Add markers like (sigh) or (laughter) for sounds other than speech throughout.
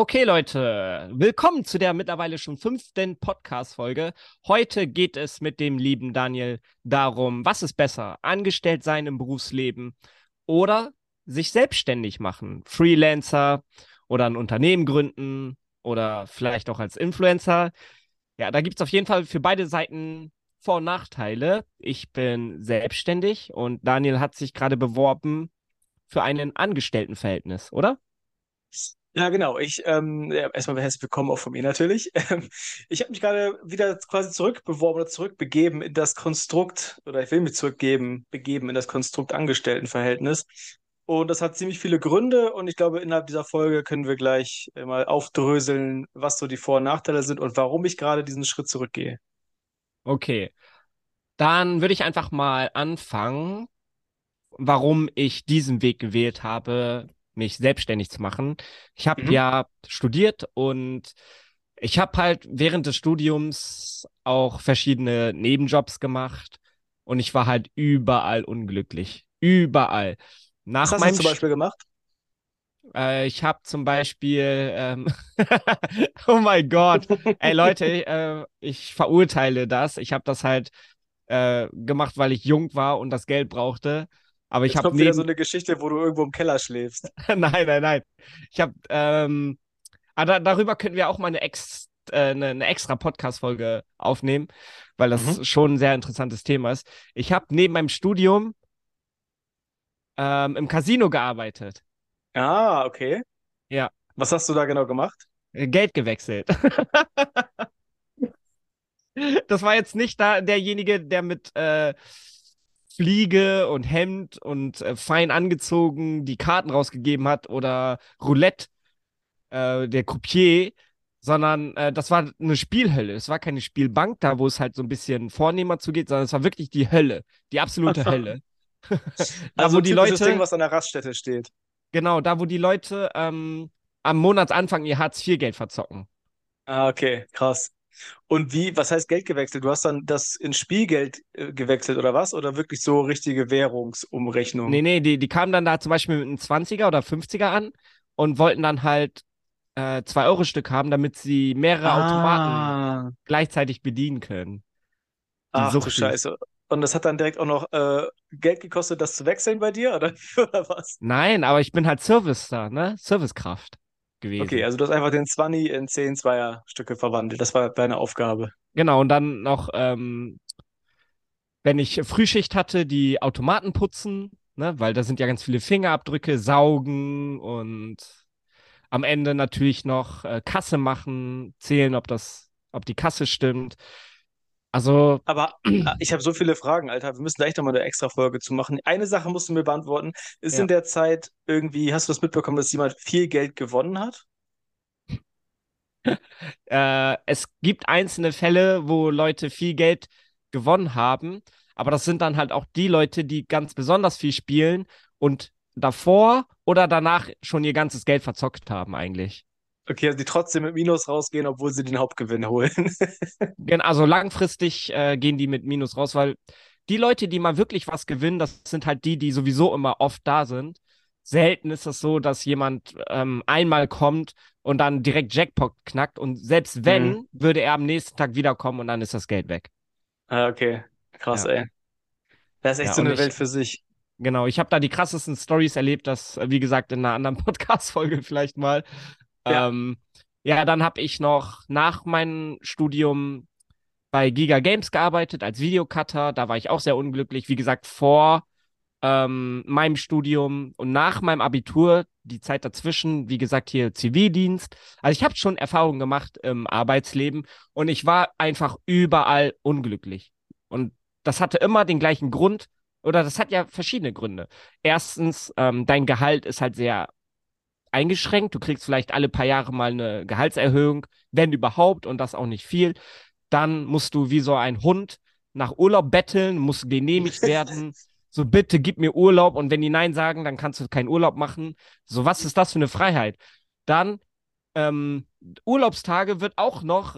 Okay, Leute, willkommen zu der mittlerweile schon fünften Podcast-Folge. Heute geht es mit dem lieben Daniel darum, was ist besser, angestellt sein im Berufsleben oder sich selbstständig machen, Freelancer oder ein Unternehmen gründen oder vielleicht auch als Influencer. Ja, da gibt es auf jeden Fall für beide Seiten Vor- und Nachteile. Ich bin selbstständig und Daniel hat sich gerade beworben für ein Angestelltenverhältnis, oder? Ja, genau. Ich ähm, erstmal herzlich willkommen auch von mir natürlich. (laughs) Ähm, ich habe mich gerade wieder quasi zurückbeworben oder zurückbegeben in das Konstrukt, oder ich will mich zurückgeben, begeben in das Konstrukt Angestelltenverhältnis. Und das hat ziemlich viele Gründe und ich glaube, innerhalb dieser Folge können wir gleich äh, mal aufdröseln, was so die Vor- und Nachteile sind und warum ich gerade diesen Schritt zurückgehe. Okay, dann würde ich einfach mal anfangen, warum ich diesen Weg gewählt habe, mich selbstständig zu machen. Ich habe Mhm. ja studiert und ich habe halt während des Studiums auch verschiedene Nebenjobs gemacht und ich war halt überall unglücklich. Überall. Was Nach hast du zum Beispiel gemacht? äh, ich habe zum Beispiel, ähm, (laughs) oh mein Gott, ey Leute, äh, ich verurteile das. Ich habe das halt äh, gemacht, weil ich jung war und das Geld brauchte. Aber ich habe wieder so neben, eine Geschichte, wo du irgendwo im Keller schläfst. (laughs) nein, nein, nein, ich habe, ähm, ah, da, darüber könnten wir auch mal eine, ex, äh, eine, eine extra Podcast-Folge aufnehmen, weil das Mhm. schon ein sehr interessantes Thema ist. Ich habe neben meinem Studium ähm, im Casino gearbeitet. Ah, okay. Ja, Was hast du da genau gemacht? äh, Geld gewechselt. (laughs) Das war jetzt nicht da derjenige, der mit äh, Fliege und Hemd und äh, fein angezogen die Karten rausgegeben hat oder Roulette, äh, der Croupier, sondern äh, das war eine Spielhölle. Es war keine Spielbank da, wo es halt so ein bisschen vornehmer zugeht, sondern es war wirklich die Hölle, die absolute Hölle. (laughs) Da, Also wo die typisches Ding, Leute, was an der Raststätte steht. genau, da, wo die Leute ähm, am Monatsanfang ihr Hartz-IV-Geld verzocken. Ah, okay, krass. Und wie, was heißt Geld gewechselt? Du hast dann das in Spielgeld äh, gewechselt oder was? Oder wirklich so richtige Währungsumrechnung? Nee, nee, die, die kamen dann da zum Beispiel mit einem 20er oder 50er an und wollten dann halt äh, 2-Euro-Stück haben, damit sie mehrere Automaten Ah, gleichzeitig bedienen können. Die ach du Suchtis. Scheiße. Und das hat dann direkt auch noch äh, Geld gekostet, das zu wechseln bei dir, oder, (laughs) oder was? Nein, aber ich bin halt Service da, ne? Servicekraft Okay, gewesen. also du hast einfach den 20 in 10 Zweierstücke verwandelt. Das war deine Aufgabe. Genau, und dann noch, ähm, wenn ich Frühschicht hatte, die Automaten putzen, ne? Weil da sind ja ganz viele Fingerabdrücke, saugen und am Ende natürlich noch äh, Kasse machen, zählen, ob das, ob die Kasse stimmt. Also, Aber äh, (clears throat) ich habe so viele Fragen, Alter. Wir müssen da echt nochmal eine extra Folge zu machen. Eine Sache musst du mir beantworten. Ist ja. in der Zeit irgendwie, hast du das mitbekommen, dass jemand viel Geld gewonnen hat? (laughs) Äh, es gibt einzelne Fälle, wo Leute viel Geld gewonnen haben, aber das sind dann halt auch die Leute, die ganz besonders viel spielen und davor oder danach schon ihr ganzes Geld verzockt haben eigentlich. Okay, also die trotzdem mit Minus rausgehen, obwohl sie den Hauptgewinn holen. (laughs) Gen- Also langfristig äh, gehen die mit Minus raus, weil die Leute, die mal wirklich was gewinnen, das sind halt die, die sowieso immer oft da sind. Selten ist es so, dass jemand ähm, einmal kommt und dann direkt Jackpot knackt und selbst wenn, Hm. würde er am nächsten Tag wiederkommen und dann ist das Geld weg. Ah, okay. Krass, Ja. ey. Das ist echt Ja, so eine ich, Welt für sich. genau, ich habe da die krassesten Stories erlebt, das, wie gesagt, in einer anderen (laughs) Podcast-Folge vielleicht mal. Ja. Ähm, ja, dann habe ich noch nach meinem Studium bei Giga Games gearbeitet als Videocutter. Da war ich auch sehr unglücklich. Wie gesagt, vor ähm, meinem Studium und nach meinem Abitur, die Zeit dazwischen, wie gesagt, hier Zivildienst. Also ich habe schon Erfahrungen gemacht im Arbeitsleben und ich war einfach überall unglücklich. Und das hatte immer den gleichen Grund oder das hat ja verschiedene Gründe. Erstens, ähm, dein Gehalt ist halt sehr eingeschränkt. Du kriegst vielleicht alle paar Jahre mal eine Gehaltserhöhung, wenn überhaupt, und das auch nicht viel. Dann musst du wie so ein Hund nach Urlaub betteln, musst genehmigt werden. (laughs) So, bitte gib mir Urlaub. Und wenn die Nein sagen, dann kannst du keinen Urlaub machen. So, was ist das für eine Freiheit? Dann, ähm, Urlaubstage wird auch noch,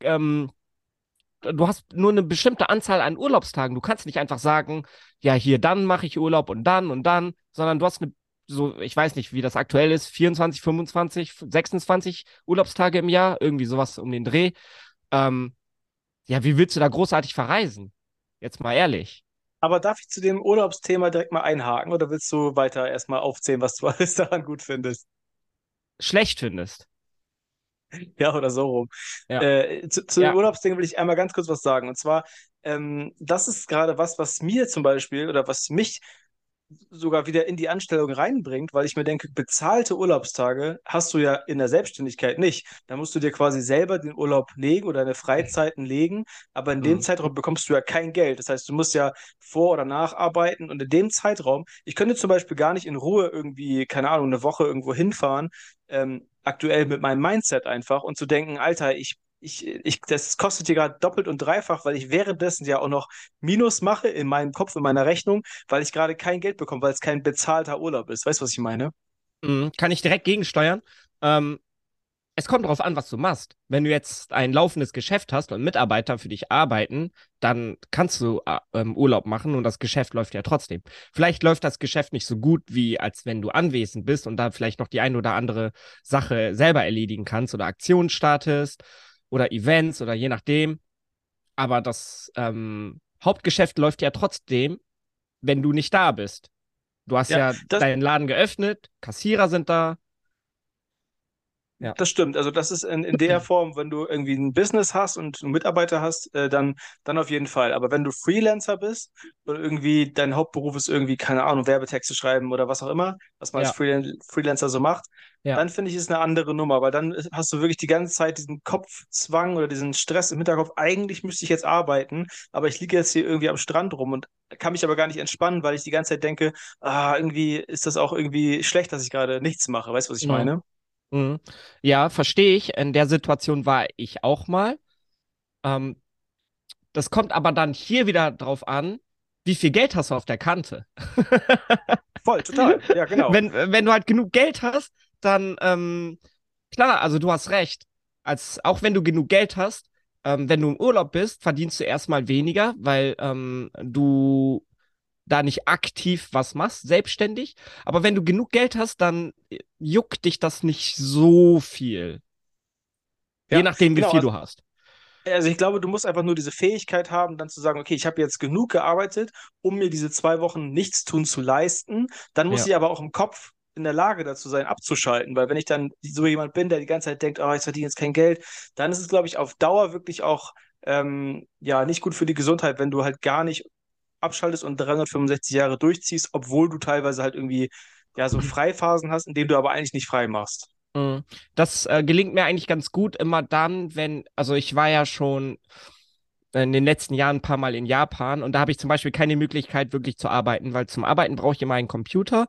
ähm, du hast nur eine bestimmte Anzahl an Urlaubstagen. Du kannst nicht einfach sagen, ja, hier dann mache ich Urlaub und dann und dann, sondern du hast eine so, ich weiß nicht, wie das aktuell ist, 24, 25, 26 Urlaubstage im Jahr, irgendwie sowas um den Dreh. Ähm, ja, wie willst du da großartig verreisen? Jetzt mal ehrlich. Aber darf ich zu dem Urlaubsthema direkt mal einhaken oder willst du weiter erstmal aufzählen, was du (laughs) alles daran gut findest? Schlecht findest. (laughs) Ja, oder so rum. Ja. Äh, zu zu Ja. den Urlaubsdingen will ich einmal ganz kurz was sagen. Und zwar, ähm, das ist gerade was, was mir zum Beispiel oder was mich sogar wieder in die Anstellung reinbringt, weil ich mir denke, bezahlte Urlaubstage hast du ja in der Selbstständigkeit nicht. Da musst du dir quasi selber den Urlaub legen oder deine Freizeiten legen, aber in dem Mhm. Zeitraum bekommst du ja kein Geld. Das heißt, du musst ja vor- oder nacharbeiten und in dem Zeitraum, ich könnte zum Beispiel gar nicht in Ruhe irgendwie, keine Ahnung, eine Woche irgendwo hinfahren, ähm, aktuell mit meinem Mindset einfach und zu denken, Alter, ich ich, ich, das kostet dir gerade doppelt und dreifach, weil ich währenddessen ja auch noch Minus mache in meinem Kopf, in meiner Rechnung, weil ich gerade kein Geld bekomme, weil es kein bezahlter Urlaub ist. Weißt du, was ich meine? Mhm. Kann ich direkt gegensteuern. Ähm, es kommt darauf an, was du machst. Wenn du jetzt ein laufendes Geschäft hast und Mitarbeiter für dich arbeiten, dann kannst du äh, ähm, Urlaub machen und das Geschäft läuft ja trotzdem. Vielleicht läuft das Geschäft nicht so gut, wie als wenn du anwesend bist und da vielleicht noch die ein oder andere Sache selber erledigen kannst oder Aktionen startest oder Events oder je nachdem. Aber das ähm, Hauptgeschäft läuft ja trotzdem, wenn du nicht da bist. Du hast Ja, ja, deinen Laden geöffnet, Kassierer sind da. Ja. Das stimmt. Also das ist in, in der (clears throat) Form, wenn du irgendwie ein Business hast und einen Mitarbeiter hast, äh, dann, dann auf jeden Fall. Aber wenn du Freelancer bist oder irgendwie dein Hauptberuf ist irgendwie, keine Ahnung, Werbetexte schreiben oder was auch immer, was man Ja. als Freelan Freelancer so macht, Ja. dann finde ich es eine andere Nummer, weil dann hast du wirklich die ganze Zeit diesen Kopfzwang oder diesen Stress im Hinterkopf. Eigentlich müsste ich jetzt arbeiten, aber ich liege jetzt hier irgendwie am Strand rum und kann mich aber gar nicht entspannen, weil ich die ganze Zeit denke, ah, irgendwie ist das auch irgendwie schlecht, dass ich gerade nichts mache. Weißt du, was ich meine? Mhm. Ja, verstehe ich. In der Situation war ich auch mal. Ähm, das kommt aber dann hier wieder drauf an, wie viel Geld hast du auf der Kante. (laughs) Voll, total. Ja, genau. Wenn, wenn du halt genug Geld hast, dann ähm, klar, also du hast recht. Als, auch wenn du genug Geld hast, ähm, wenn du im Urlaub bist, verdienst du erstmal weniger, weil ähm, du da nicht aktiv was machst, selbstständig. Aber wenn du genug Geld hast, dann juckt dich das nicht so viel. Ja, Je nachdem, wie genau, viel also- du hast. Also ich glaube, du musst einfach nur diese Fähigkeit haben, dann zu sagen, okay, ich habe jetzt genug gearbeitet, um mir diese zwei Wochen Nichtstun zu leisten. Dann muss Ja. ich aber auch im Kopf in der Lage dazu sein, abzuschalten. Weil wenn ich dann so jemand bin, der die ganze Zeit denkt, oh, ich verdiene jetzt kein Geld, dann ist es, glaube ich, auf Dauer wirklich auch ähm, ja nicht gut für die Gesundheit, wenn du halt gar nicht abschaltest und 365 Jahre durchziehst, obwohl du teilweise halt irgendwie ja so Freiphasen hast, in denen du aber eigentlich nicht frei machst. Mhm. Das äh, gelingt mir eigentlich ganz gut immer dann, wenn, also ich war ja schon in den letzten Jahren ein paar Mal in Japan und da habe ich zum Beispiel keine Möglichkeit wirklich zu arbeiten, weil zum Arbeiten brauche ich immer einen Computer,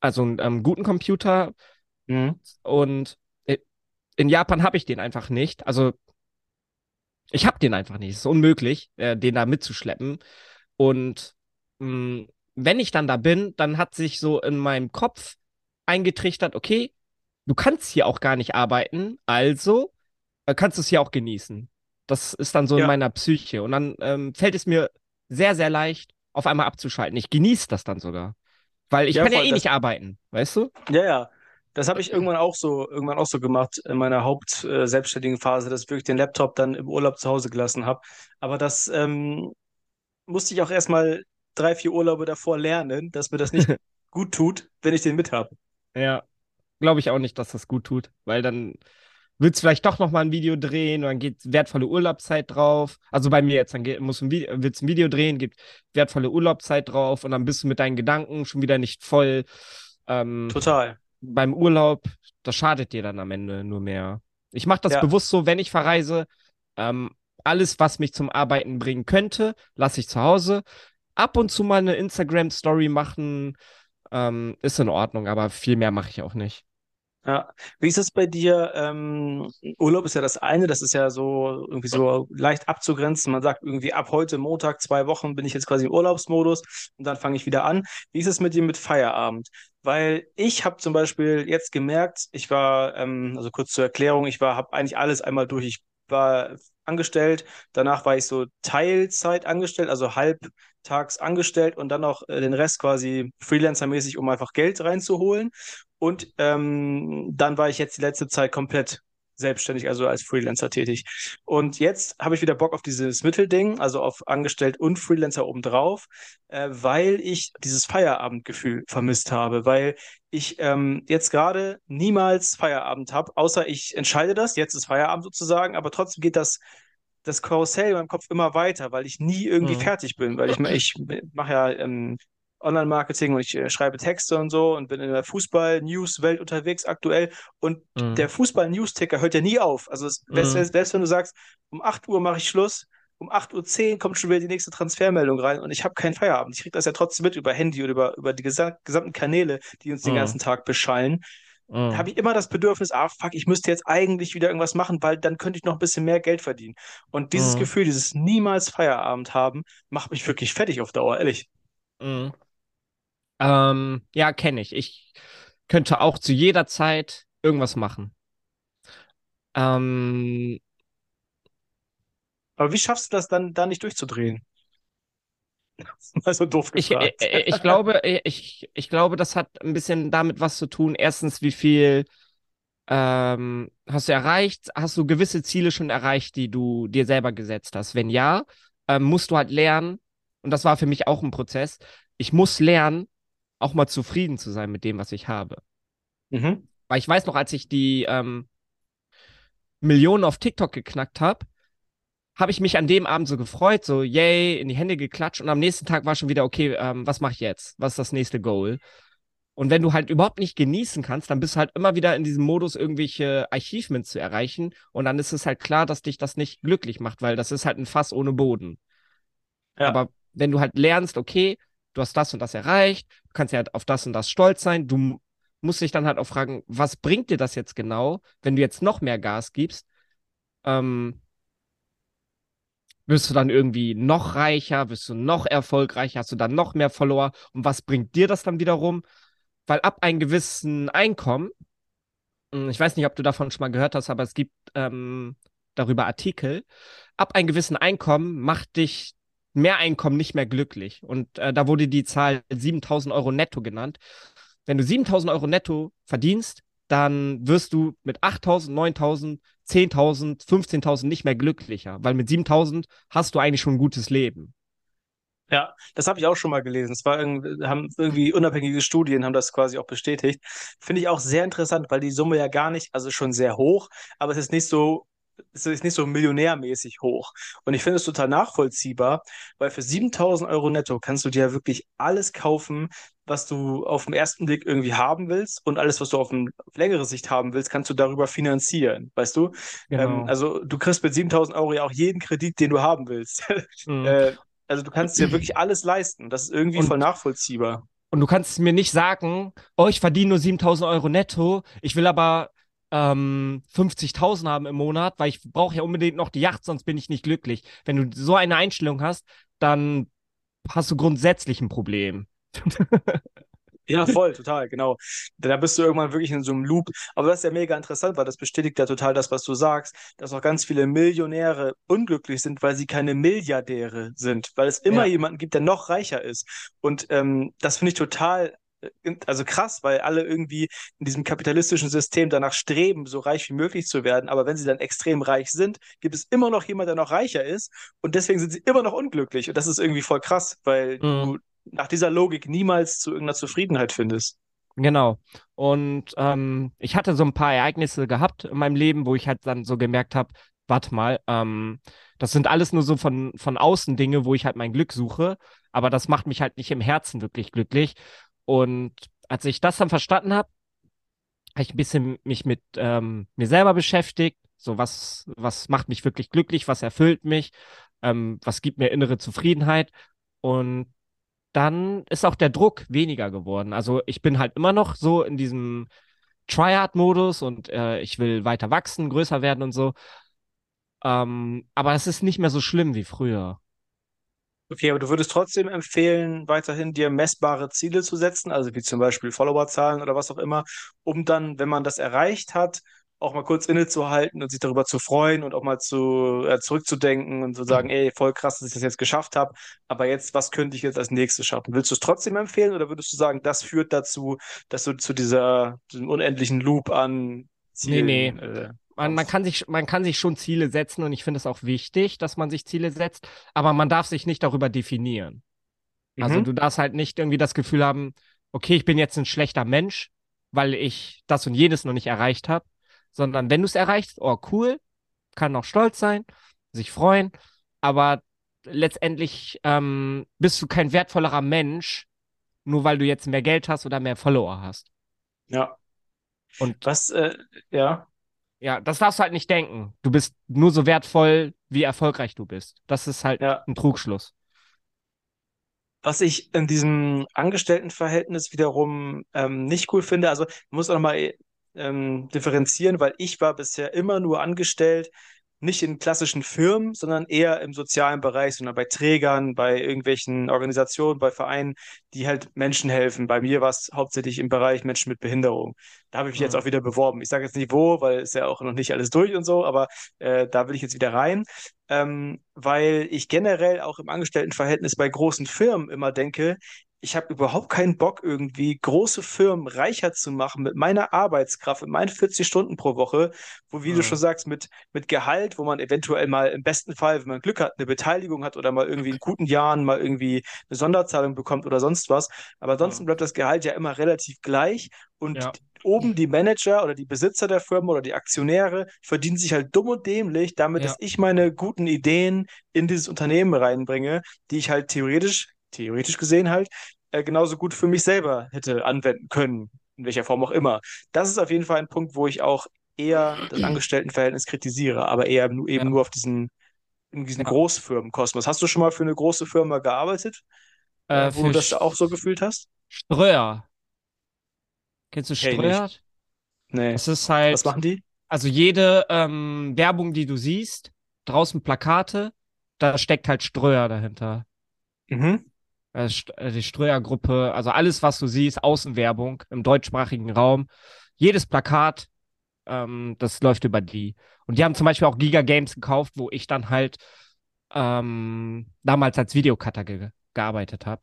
also einen ähm, guten Computer und äh, in Japan habe ich den einfach nicht. Also ich habe den einfach nicht. Es ist unmöglich, äh, den da mitzuschleppen. Und mh, wenn ich dann da bin, dann hat sich so in meinem Kopf eingetrichtert, okay, du kannst hier auch gar nicht arbeiten, also äh, kannst du es hier auch genießen. Das ist dann so in Ja. meiner Psyche. Und dann ähm, fällt es mir sehr, sehr leicht, auf einmal abzuschalten. Ich genieße das dann sogar. Weil ich Ja, kann ja voll, eh das- nicht arbeiten, weißt du? Ja, ja. Das habe ich irgendwann auch so, irgendwann auch so gemacht in meiner Haupt-selbstständigen Phase, dass ich wirklich den Laptop dann im Urlaub zu Hause gelassen habe. Aber das ähm, musste ich auch erstmal drei, vier Urlaube davor lernen, dass mir das nicht (laughs) gut tut, wenn ich den mit habe. Ja, glaube ich auch nicht, dass das gut tut, weil dann willst du vielleicht doch noch mal ein Video drehen und dann geht wertvolle Urlaubszeit drauf. Also bei mir jetzt, dann geht, musst du ein Video, willst ein Video drehen, gibt wertvolle Urlaubszeit drauf und dann bist du mit deinen Gedanken schon wieder nicht voll ähm, Total. Beim Urlaub. Das schadet dir dann am Ende nur mehr. Ich mache das Ja. bewusst so, wenn ich verreise, ähm, alles, was mich zum Arbeiten bringen könnte, lasse ich zu Hause. Ab und zu mal eine Instagram-Story machen, ähm, ist in Ordnung, aber viel mehr mache ich auch nicht. Ja. Wie ist es bei dir? Ähm, Urlaub ist ja das eine, das ist ja so irgendwie so leicht abzugrenzen. Man sagt irgendwie ab heute Montag, zwei Wochen bin ich jetzt quasi im Urlaubsmodus und dann fange ich wieder an. Wie ist es mit dir mit Feierabend? Weil ich habe zum Beispiel jetzt gemerkt, ich war, ähm, also kurz zur Erklärung, ich war, habe eigentlich alles einmal durch. Ich war angestellt, danach war ich so Teilzeit angestellt, also halbtags angestellt und dann noch äh, den Rest quasi Freelancer-mäßig, um einfach Geld reinzuholen. Und ähm, dann war ich jetzt die letzte Zeit komplett selbstständig, also als Freelancer tätig. Und jetzt habe ich wieder Bock auf dieses Mittelding, also auf Angestellt und Freelancer obendrauf, äh, weil ich dieses Feierabendgefühl vermisst habe, weil ich ähm, jetzt gerade niemals Feierabend habe, außer ich entscheide das, jetzt ist Feierabend sozusagen, aber trotzdem geht das das Karussell in meinem Kopf immer weiter, weil ich nie irgendwie mhm. fertig bin, weil ich, ich mache ja ähm, Online-Marketing und ich äh, schreibe Texte und so und bin in der Fußball-News-Welt unterwegs aktuell. Und mhm. der Fußball-News-Ticker hört ja nie auf. Also es, mhm. selbst, selbst, wenn du sagst, um 8 Uhr mache ich Schluss, um 8.10 Uhr kommt schon wieder die nächste Transfermeldung rein und ich habe keinen Feierabend. Ich kriege das ja trotzdem mit über Handy oder über, über die gesamten Kanäle, die uns den mhm. ganzen Tag beschallen. Da habe ich immer das Bedürfnis, ah, fuck, ich müsste jetzt eigentlich wieder irgendwas machen, weil dann könnte ich noch ein bisschen mehr Geld verdienen. Und dieses mhm. Gefühl, dieses niemals Feierabend haben, macht mich wirklich fertig auf Dauer, ehrlich. Mhm. Ähm, ja, kenne ich. Ich könnte auch zu jeder Zeit irgendwas machen. Ähm, Aber wie schaffst du das dann, da nicht durchzudrehen? (laughs) Also doof gefragt. Ich, äh, ich, glaube, äh, ich, ich glaube, das hat ein bisschen damit was zu tun. Erstens, wie viel ähm, hast du erreicht? Hast du gewisse Ziele schon erreicht, die du dir selber gesetzt hast? Wenn ja, ähm, musst du halt lernen, und das war für mich auch ein Prozess, ich muss lernen, auch mal zufrieden zu sein mit dem, was ich habe. Mhm. Weil ich weiß noch, als ich die ähm, Millionen auf TikTok geknackt habe, habe ich mich an dem Abend so gefreut, so yay, in die Hände geklatscht und am nächsten Tag war schon wieder, okay, ähm, was mache ich jetzt? Was ist das nächste Goal? Und wenn du halt überhaupt nicht genießen kannst, dann bist du halt immer wieder in diesem Modus, irgendwelche Achievements zu erreichen. Und dann ist es halt klar, dass dich das nicht glücklich macht, weil das ist halt ein Fass ohne Boden. Ja. Aber wenn du halt lernst, okay, du hast das und das erreicht, du kannst ja halt auf das und das stolz sein, du musst dich dann halt auch fragen, was bringt dir das jetzt genau, wenn du jetzt noch mehr Gas gibst? Ähm, wirst du dann irgendwie noch reicher, wirst du noch erfolgreicher, hast du dann noch mehr Follower und was bringt dir das dann wiederum? Weil ab einem gewissen Einkommen, hm, ich weiß nicht, ob du davon schon mal gehört hast, aber es gibt ähm, darüber Artikel, ab einem gewissen Einkommen macht dich Mehreinkommen nicht mehr glücklich. Und äh, da wurde die Zahl 7000 Euro netto genannt. Wenn du 7000 Euro netto verdienst, dann wirst du mit 8000, 9000, 10.000, 15.000 nicht mehr glücklicher, weil mit 7.000 hast du eigentlich schon ein gutes Leben. Ja, das habe ich auch schon mal gelesen. Es war irgendwie, haben irgendwie unabhängige Studien haben das quasi auch bestätigt. Finde ich auch sehr interessant, weil die Summe ja gar nicht, also schon sehr hoch, aber es ist nicht so es ist nicht so millionärmäßig hoch. Und ich finde es total nachvollziehbar, weil für 7000 Euro netto kannst du dir ja wirklich alles kaufen, was du auf den ersten Blick irgendwie haben willst und alles, was du auf, ein, auf längere Sicht haben willst, kannst du darüber finanzieren, weißt du? Genau. Ähm, also du kriegst mit 7000 Euro ja auch jeden Kredit, den du haben willst. (laughs) Mhm. äh, also du kannst dir wirklich alles leisten. Das ist irgendwie und, voll nachvollziehbar. Und du kannst mir nicht sagen, oh, ich verdiene nur 7000 Euro netto, ich will aber ähm, 50.000 haben im Monat, weil ich brauche ja unbedingt noch die Yacht, sonst bin ich nicht glücklich. Wenn du so eine Einstellung hast, dann hast du grundsätzlich ein Problem. (laughs) Ja, voll, total, genau. Da bist du irgendwann wirklich in so einem Loop. Aber das ist ja mega interessant, weil das bestätigt ja total das, was du sagst, dass auch ganz viele Millionäre unglücklich sind, weil sie keine Milliardäre sind, weil es immer ja. jemanden gibt, der noch reicher ist. Und ähm, das finde ich total also krass, weil alle irgendwie in diesem kapitalistischen System danach streben, so reich wie möglich zu werden. Aber wenn sie dann extrem reich sind, gibt es immer noch jemand, der noch reicher ist. Und deswegen sind sie immer noch unglücklich. Und das ist irgendwie voll krass, weil mhm. du nach dieser Logik niemals zu irgendeiner Zufriedenheit findest. Genau. Und ähm, ich hatte so ein paar Ereignisse gehabt in meinem Leben, wo ich halt dann so gemerkt habe, warte mal, ähm, das sind alles nur so von, von außen Dinge, wo ich halt mein Glück suche, aber das macht mich halt nicht im Herzen wirklich glücklich. Und als ich das dann verstanden habe, habe ich ein bisschen mich mit ähm, mir selber beschäftigt. So, was, was macht mich wirklich glücklich, was erfüllt mich, ähm, was gibt mir innere Zufriedenheit. Und dann ist auch der Druck weniger geworden. Also ich bin halt immer noch so in diesem Triad-Modus und äh, ich will weiter wachsen, größer werden und so. Ähm, aber es ist nicht mehr so schlimm wie früher. Okay, aber du würdest trotzdem empfehlen, weiterhin dir messbare Ziele zu setzen, also wie zum Beispiel Followerzahlen oder was auch immer, um dann, wenn man das erreicht hat, auch mal kurz innezuhalten und sich darüber zu freuen und auch mal zu, äh, zurückzudenken und zu sagen, ey, voll krass, dass ich das jetzt geschafft habe, aber jetzt, was könnte ich jetzt als nächstes schaffen? Willst du es trotzdem empfehlen oder würdest du sagen, das führt dazu, dass du zu dieser, diesem unendlichen Loop an Zielen, nee, nee. Äh, man, man, kann sich, man kann sich schon Ziele setzen und ich finde es auch wichtig, dass man sich Ziele setzt, aber man darf sich nicht darüber definieren. Also mhm. du darfst halt nicht irgendwie das Gefühl haben, okay, ich bin jetzt ein schlechter Mensch, weil ich das und jenes noch nicht erreicht habe, sondern wenn du es erreichst, oh cool, kann auch stolz sein, sich freuen, aber letztendlich ähm, bist du kein wertvollerer Mensch, nur weil du jetzt mehr Geld hast oder mehr Follower hast. Ja. Und was, äh, ja. Ja, das darfst du halt nicht denken. Du bist nur so wertvoll, wie erfolgreich du bist. Das ist halt ja. ein Trugschluss. Was ich in diesem Angestelltenverhältnis wiederum ähm, nicht cool finde, also muss auch nochmal ähm, differenzieren, weil ich war bisher immer nur angestellt nicht in klassischen Firmen, sondern eher im sozialen Bereich, sondern bei Trägern, bei irgendwelchen Organisationen, bei Vereinen, die halt Menschen helfen. Bei mir war es hauptsächlich im Bereich Menschen mit Behinderung. Da habe ich mich mhm. jetzt auch wieder beworben. Ich sage jetzt nicht wo, weil es ja auch noch nicht alles durch und so, aber äh, da will ich jetzt wieder rein, ähm, weil ich generell auch im Angestelltenverhältnis bei großen Firmen immer denke, ich habe überhaupt keinen Bock, irgendwie große Firmen reicher zu machen mit meiner Arbeitskraft, mit meinen 40 Stunden pro Woche, wo, wie mhm. du schon sagst, mit, mit Gehalt, wo man eventuell mal im besten Fall, wenn man Glück hat, eine Beteiligung hat oder mal irgendwie in guten Jahren mal irgendwie eine Sonderzahlung bekommt oder sonst was. Aber ansonsten mhm. bleibt das Gehalt ja immer relativ gleich und ja. oben die Manager oder die Besitzer der Firma oder die Aktionäre verdienen sich halt dumm und dämlich damit, ja. dass ich meine guten Ideen in dieses Unternehmen reinbringe, die ich halt theoretisch theoretisch gesehen halt, äh, genauso gut für mich selber hätte anwenden können, in welcher Form auch immer. Das ist auf jeden Fall ein Punkt, wo ich auch eher das Angestelltenverhältnis kritisiere, aber eher eben ja. nur auf diesen, in diesen ja. Großfirmenkosmos. Hast du schon mal für eine große Firma gearbeitet, äh, äh wo du das auch so gefühlt hast? Ströer. Kennst du Ströer? Hey, nee. Das ist halt. Was machen die? Also jede ähm, Werbung, die du siehst, draußen Plakate, da steckt halt Ströer dahinter. Mhm. Äh, äh, die Ströer-Gruppe, also alles, was du siehst, Außenwerbung im deutschsprachigen Raum, jedes Plakat, ähm, das läuft über die. Und die haben zum Beispiel auch Giga Games gekauft, wo ich dann halt ähm, damals als Videocutter ge gearbeitet habe.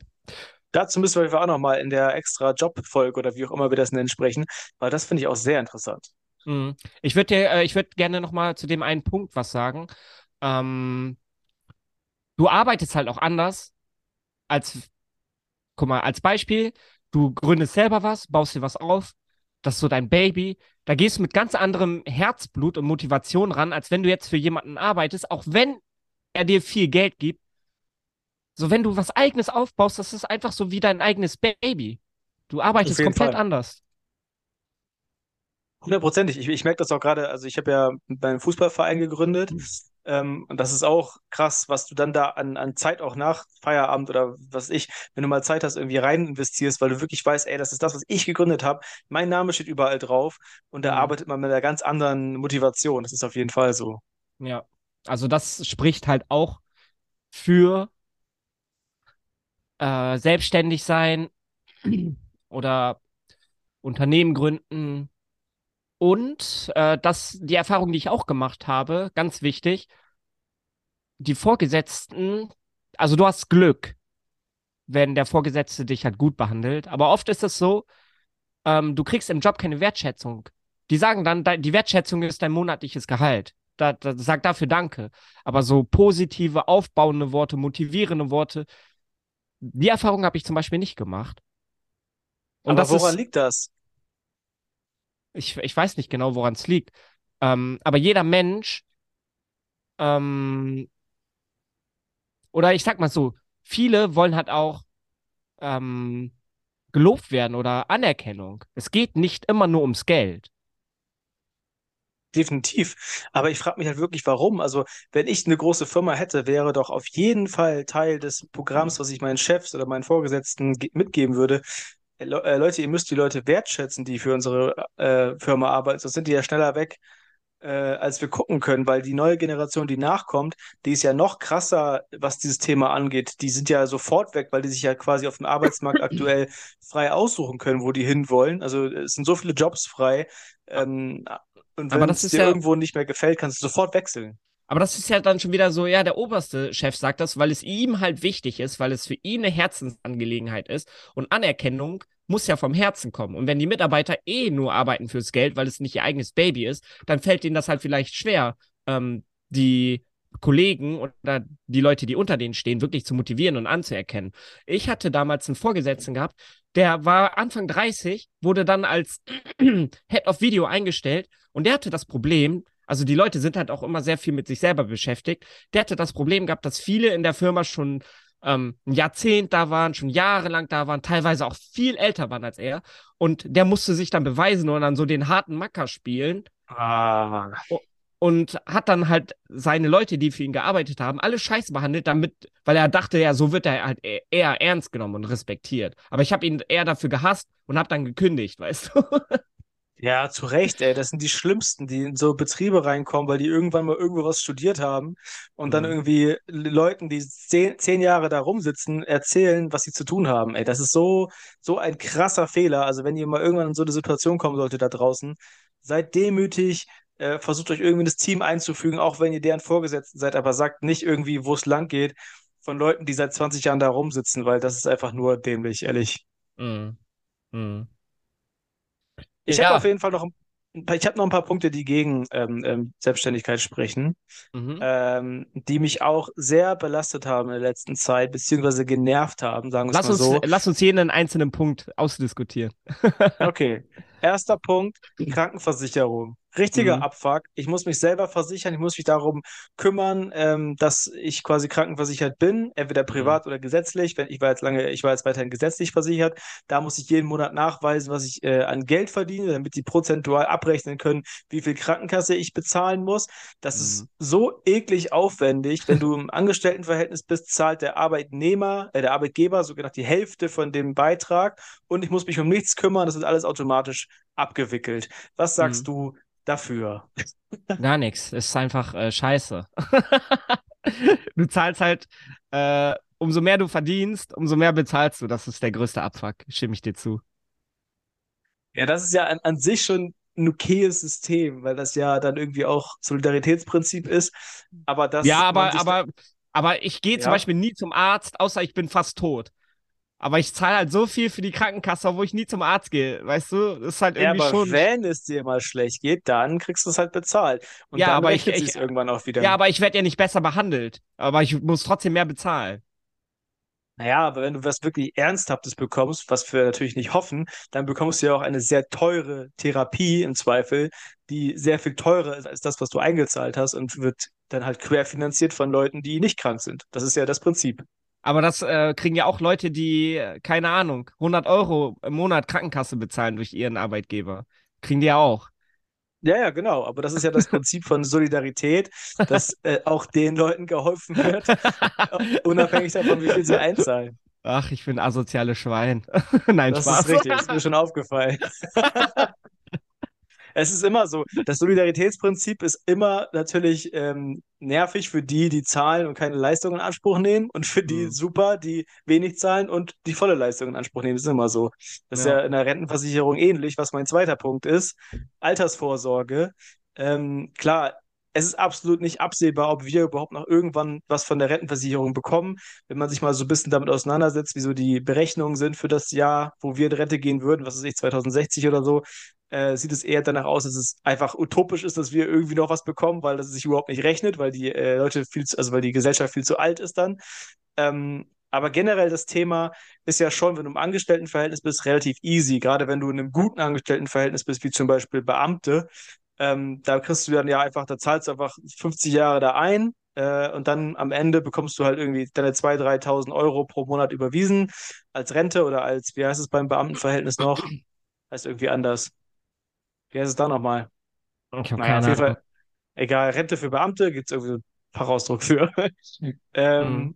Dazu müssen wir auch nochmal in der extra Job-Folge oder wie auch immer wir das nennen sprechen, weil das finde ich auch sehr interessant. Mhm. Ich würde äh, ich würde gerne nochmal zu dem einen Punkt was sagen. Ähm, du arbeitest halt auch anders, als, guck mal, als Beispiel, du gründest selber was, baust dir was auf, das ist so dein Baby. Da gehst du mit ganz anderem Herzblut und Motivation ran, als wenn du jetzt für jemanden arbeitest, auch wenn er dir viel Geld gibt. So, wenn du was eigenes aufbaust, das ist einfach so wie dein eigenes Baby. Du arbeitest komplett Fall. anders. Hundertprozentig. Ich, ich merke das auch gerade, also ich habe ja meinen Fußballverein gegründet mhm. Ähm, und das ist auch krass, was du dann da an, an Zeit auch nach Feierabend oder was ich, wenn du mal Zeit hast, irgendwie rein investierst, weil du wirklich weißt, ey, das ist das, was ich gegründet habe. Mein Name steht überall drauf und da mhm. arbeitet man mit einer ganz anderen Motivation. Das ist auf jeden Fall so. Ja, also das spricht halt auch für äh, selbstständig sein oder Unternehmen gründen und äh, das, die Erfahrung, die ich auch gemacht habe, ganz wichtig, die Vorgesetzten, also du hast Glück, wenn der Vorgesetzte dich halt gut behandelt. Aber oft ist es so, ähm, du kriegst im Job keine Wertschätzung. Die sagen dann, die Wertschätzung ist dein monatliches Gehalt. Da, da, sag dafür Danke. Aber so positive, aufbauende Worte, motivierende Worte, die Erfahrung habe ich zum Beispiel nicht gemacht. Und Aber woran ist, liegt das? Ich, ich weiß nicht genau, woran es liegt. Ähm, aber jeder Mensch, ähm, oder ich sag mal so, viele wollen halt auch ähm, gelobt werden oder Anerkennung. Es geht nicht immer nur ums Geld. Definitiv. Aber ich frage mich halt wirklich, warum. Also, wenn ich eine große Firma hätte, wäre doch auf jeden Fall Teil des Programms, was ich meinen Chefs oder meinen Vorgesetzten mitgeben würde, Leute, ihr müsst die Leute wertschätzen, die für unsere äh, Firma arbeiten, sonst sind die ja schneller weg, äh, als wir gucken können, weil die neue Generation, die nachkommt, die ist ja noch krasser, was dieses Thema angeht. Die sind ja sofort weg, weil die sich ja quasi auf dem Arbeitsmarkt (laughs) aktuell frei aussuchen können, wo die hinwollen. Also es sind so viele Jobs frei. Ähm, Und wenn es dir ja- irgendwo nicht mehr gefällt, kannst du sofort wechseln. Aber das ist ja dann schon wieder so, ja, der oberste Chef sagt das, weil es ihm halt wichtig ist, weil es für ihn eine Herzensangelegenheit ist. Und Anerkennung muss ja vom Herzen kommen. Und wenn die Mitarbeiter eh nur arbeiten fürs Geld, weil es nicht ihr eigenes Baby ist, dann fällt ihnen das halt vielleicht schwer, ähm, die Kollegen oder die Leute, die unter denen stehen, wirklich zu motivieren und anzuerkennen. Ich hatte damals einen Vorgesetzten gehabt, der war Anfang 30, wurde dann als (clears throat) Head of Video eingestellt und der hatte das Problem, also die Leute sind halt auch immer sehr viel mit sich selber beschäftigt. Der hatte das Problem gehabt, dass viele in der Firma schon ähm, ein Jahrzehnt da waren, schon jahrelang da waren, teilweise auch viel älter waren als er. Und der musste sich dann beweisen und dann so den harten Macker spielen Ah, und hat dann halt seine Leute, die für ihn gearbeitet haben, alle scheiße behandelt, damit, weil er dachte, ja, so wird er halt e- eher ernst genommen und respektiert. Aber ich habe ihn eher dafür gehasst und habe dann gekündigt, weißt du? (laughs) ja, zu Recht, ey. Das sind die Schlimmsten, die in so Betriebe reinkommen, weil die irgendwann mal irgendwo was studiert haben und dann Mhm. irgendwie Leuten, die zehn, zehn Jahre da rumsitzen, erzählen, was sie zu tun haben. Ey, das ist so, so ein krasser Fehler. Also, wenn ihr mal irgendwann in so eine Situation kommen solltet da draußen, seid demütig, äh, versucht euch irgendwie in das Team einzufügen, auch wenn ihr deren Vorgesetzten seid, aber sagt nicht irgendwie, wo es lang geht, von Leuten, die seit 20 Jahren da rumsitzen, weil das ist einfach nur dämlich, ehrlich. Mhm. Mhm. Ich Ja. habe auf jeden Fall noch ein paar, ich habe noch ein paar Punkte, die gegen ähm, ähm, Selbstständigkeit sprechen, Mhm. ähm, die mich auch sehr belastet haben in der letzten Zeit, beziehungsweise genervt haben, sagen wir Lass mal uns, so. lass uns jeden einzelnen Punkt ausdiskutieren. (laughs) Okay. Erster Punkt, Krankenversicherung. Richtiger Mhm. Abfuck. Ich muss mich selber versichern, ich muss mich darum kümmern, ähm, dass ich quasi krankenversichert bin, entweder privat oder gesetzlich. Wenn ich war jetzt lange, ich war jetzt weiterhin gesetzlich versichert, da muss ich jeden Monat nachweisen, was ich äh, an Geld verdiene, damit die prozentual abrechnen können, wie viel Krankenkasse ich bezahlen muss. Das ist Mhm. so eklig aufwendig. Wenn du im (laughs) Angestelltenverhältnis bist, zahlt der Arbeitnehmer, äh, der Arbeitgeber sogar die Hälfte von dem Beitrag und ich muss mich um nichts kümmern. Das wird alles automatisch abgewickelt. Was sagst Mhm. du dafür? Gar nichts. Ist einfach äh, scheiße. (laughs) du zahlst halt, äh, umso mehr du verdienst, umso mehr bezahlst du. Das ist der größte Abfuck, stimme ich dir zu. Ja, das ist ja an, an sich schon ein okayes System, weil das ja dann irgendwie auch Solidaritätsprinzip ist. Aber das ja, aber, aber, aber ich gehe zum Ja. Beispiel nie zum Arzt, außer ich bin fast tot. Aber ich zahle halt so viel für die Krankenkasse, obwohl ich nie zum Arzt gehe. Weißt du, das ist halt Ja, irgendwie aber schon. wenn es dir mal schlecht geht, dann kriegst du es halt bezahlt. Und Ja, dann aber ich- ich- irgendwann auch wieder. Ja, aber ich werde ja nicht besser behandelt. Aber ich muss trotzdem mehr bezahlen. Naja, aber wenn du was wirklich Ernsthaftes bekommst, was wir natürlich nicht hoffen, dann bekommst du ja auch eine sehr teure Therapie im Zweifel, die sehr viel teurer ist als das, was du eingezahlt hast und wird dann halt querfinanziert von Leuten, die nicht krank sind. Das ist ja das Prinzip. Aber das äh, kriegen ja auch Leute, die, äh, keine Ahnung, 100 Euro im Monat Krankenkasse bezahlen durch ihren Arbeitgeber. Kriegen die ja auch. Ja, ja, genau. Aber das ist ja das Prinzip von Solidarität, dass äh, auch den Leuten geholfen wird, (laughs) unabhängig davon, wie viel sie einzahlen. Ach, ich bin asoziale Schwein. (laughs) Nein, Das Spaß. ist richtig, ist mir schon aufgefallen. (laughs) Es ist immer so, das Solidaritätsprinzip ist immer natürlich ähm, nervig für die, die zahlen und keine Leistung in Anspruch nehmen und für die Mhm. super, die wenig zahlen und die volle Leistung in Anspruch nehmen. Das ist immer so. Das ist Ja. ja in der Rentenversicherung ähnlich, was mein zweiter Punkt ist. Altersvorsorge. Ähm, klar, es ist absolut nicht absehbar, ob wir überhaupt noch irgendwann was von der Rentenversicherung bekommen. Wenn man sich mal so ein bisschen damit auseinandersetzt, wie so die Berechnungen sind für das Jahr, wo wir in Rente gehen würden, was weiß ich, 2060 oder so, äh, sieht es eher danach aus, dass es einfach utopisch ist, dass wir irgendwie noch was bekommen, weil das sich überhaupt nicht rechnet, weil die äh, Leute viel zu, also weil die Gesellschaft viel zu alt ist dann. Ähm, aber generell das Thema ist ja schon, wenn du im Angestelltenverhältnis bist, relativ easy. Gerade wenn du in einem guten Angestelltenverhältnis bist, wie zum Beispiel Beamte, ähm, da kriegst du dann ja einfach, da zahlst du einfach 50 Jahre da ein äh, und dann am Ende bekommst du halt irgendwie deine 2.000, 3.000 Euro pro Monat überwiesen als Rente oder als, wie heißt es beim Beamtenverhältnis noch? Heißt irgendwie anders. Wie heißt es da nochmal? Ich habe Naja, auf keine jeden Ahnung. Fall, egal, Rente für Beamte gibt es irgendwie einen Fachausdruck für. (laughs) ähm, Mhm.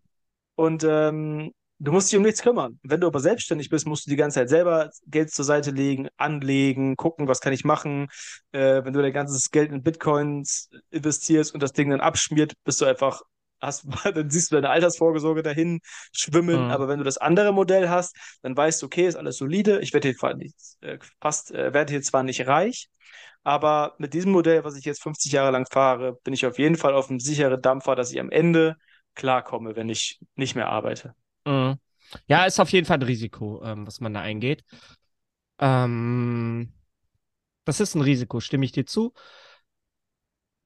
Und ähm, du musst dich um nichts kümmern. Wenn du aber selbstständig bist, musst du die ganze Zeit selber Geld zur Seite legen, anlegen, gucken, was kann ich machen. Äh, wenn du dein ganzes Geld in Bitcoins investierst und das Ding dann abschmiert, bist du einfach, hast, (laughs) dann siehst du deine Altersvorsorge dahin schwimmen. Mhm. Aber wenn du das andere Modell hast, dann weißt du, okay, ist alles solide. Ich werde hier zwar nicht, äh, fast, äh, werde hier zwar nicht reich, Aber mit diesem Modell, was ich jetzt 50 Jahre lang fahre, bin ich auf jeden Fall auf einem sicheren Dampfer, dass ich am Ende klarkomme, wenn ich nicht mehr arbeite. Mhm. Ja, ist auf jeden Fall ein Risiko, ähm, was man da eingeht. Ähm, das ist ein Risiko, stimme ich dir zu.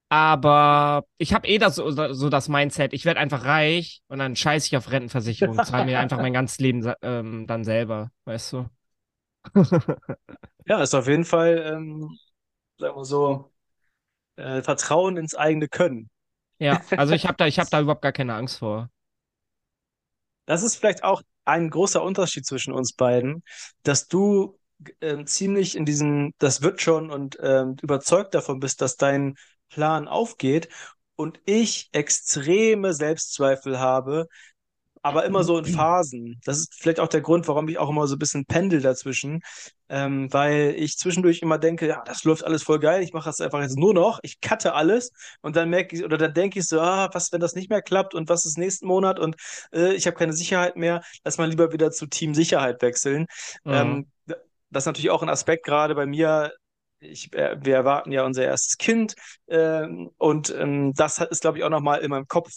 Aber ich habe eh das, so das Mindset, ich werde einfach reich und dann scheiße ich auf Rentenversicherung, zahle mir einfach mein ganzes Leben ähm, dann selber, weißt du? ja, ist auf jeden Fall, ähm, sagen wir so, äh, Vertrauen ins eigene Können. Ja, also ich habe da, ich hab da überhaupt gar keine Angst vor. Das ist vielleicht auch ein großer Unterschied zwischen uns beiden, dass du äh, ziemlich in diesem, das wird schon und äh, überzeugt davon bist, dass dein Plan aufgeht und ich extreme Selbstzweifel habe, aber immer so in Phasen. Das ist vielleicht auch der Grund, warum ich auch immer so ein bisschen pendel dazwischen, ähm, weil ich zwischendurch immer denke, ja, das läuft alles voll geil, ich mache das einfach jetzt nur noch, ich cutte alles und dann merke ich, oder dann denke ich so, ah, was, wenn das nicht mehr klappt und was ist nächsten Monat und äh, ich habe keine Sicherheit mehr, lass mal lieber wieder zu Team Sicherheit wechseln. Mhm. Ähm, das ist natürlich auch ein Aspekt gerade bei mir, ich, äh, wir erwarten ja unser erstes Kind ähm, und ähm, das ist, glaube ich, auch nochmal in meinem Kopf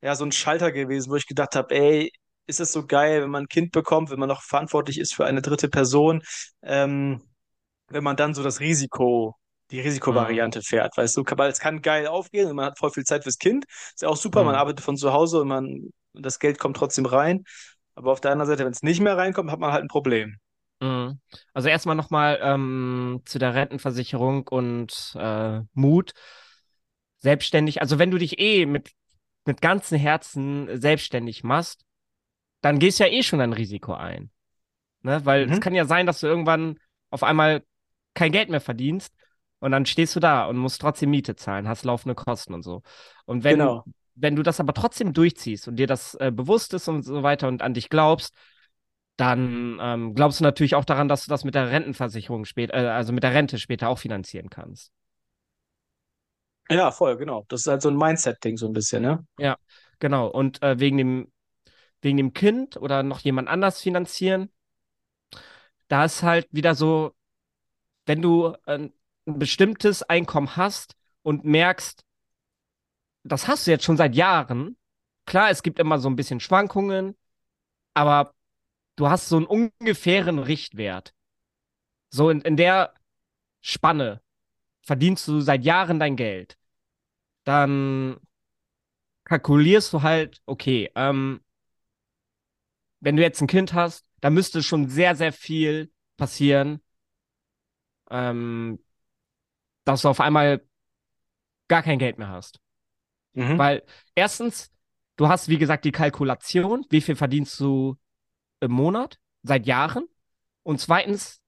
ja so ein Schalter gewesen, wo ich gedacht habe, ey, ist es so geil, wenn man ein Kind bekommt, wenn man noch verantwortlich ist für eine dritte Person, ähm, wenn man dann so das Risiko, die Risikovariante mhm. fährt, weißt du, weil es kann geil aufgehen und man hat voll viel Zeit fürs Kind, ist ja auch super, mhm. man arbeitet von zu Hause und man, das Geld kommt trotzdem rein, aber auf der anderen Seite, wenn es nicht mehr reinkommt, hat man halt ein Problem. Mhm. Also erstmal nochmal ähm, zu der Rentenversicherung und äh, Mut. Selbstständig, also wenn du dich eh mit mit ganzem Herzen selbstständig machst, dann gehst du ja eh schon ein Risiko ein. Ne? Weil mhm. es kann ja sein, dass du irgendwann auf einmal kein Geld mehr verdienst und dann stehst du da und musst trotzdem Miete zahlen, hast laufende Kosten und so. Und wenn, genau. wenn du das aber trotzdem durchziehst und dir das äh, bewusst ist und so weiter und an dich glaubst, dann ähm, glaubst du natürlich auch daran, dass du das mit der Rentenversicherung später, äh, also mit der Rente später auch finanzieren kannst. Ja, voll, genau. Das ist halt so ein Mindset-Ding, so ein bisschen, ne? Ja, genau. Und äh, wegen dem, wegen dem Kind oder noch jemand anders finanzieren, da ist halt wieder so, wenn du ein, ein bestimmtes Einkommen hast und merkst, das hast du jetzt schon seit Jahren. Klar, es gibt immer so ein bisschen Schwankungen, aber du hast so einen ungefähren Richtwert. So in, in der Spanne verdienst du seit Jahren dein Geld, dann kalkulierst du halt, okay, ähm, wenn du jetzt ein Kind hast, da müsste schon sehr, sehr viel passieren, ähm, dass du auf einmal gar kein Geld mehr hast. Mhm. Weil erstens, du hast, wie gesagt, die Kalkulation, wie viel verdienst du im Monat, seit Jahren. Und zweitens,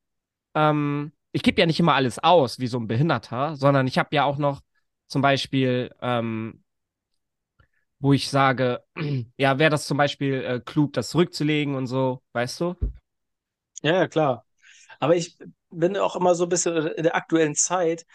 ähm, ich gebe ja nicht immer alles aus, wie so ein Behinderter, sondern ich habe ja auch noch zum Beispiel, ähm, wo ich sage, (clears throat) ja, wäre das zum Beispiel äh, klug, das zurückzulegen und so, weißt du? Ja, ja, klar. Aber ich bin auch immer so ein bisschen in der aktuellen Zeit,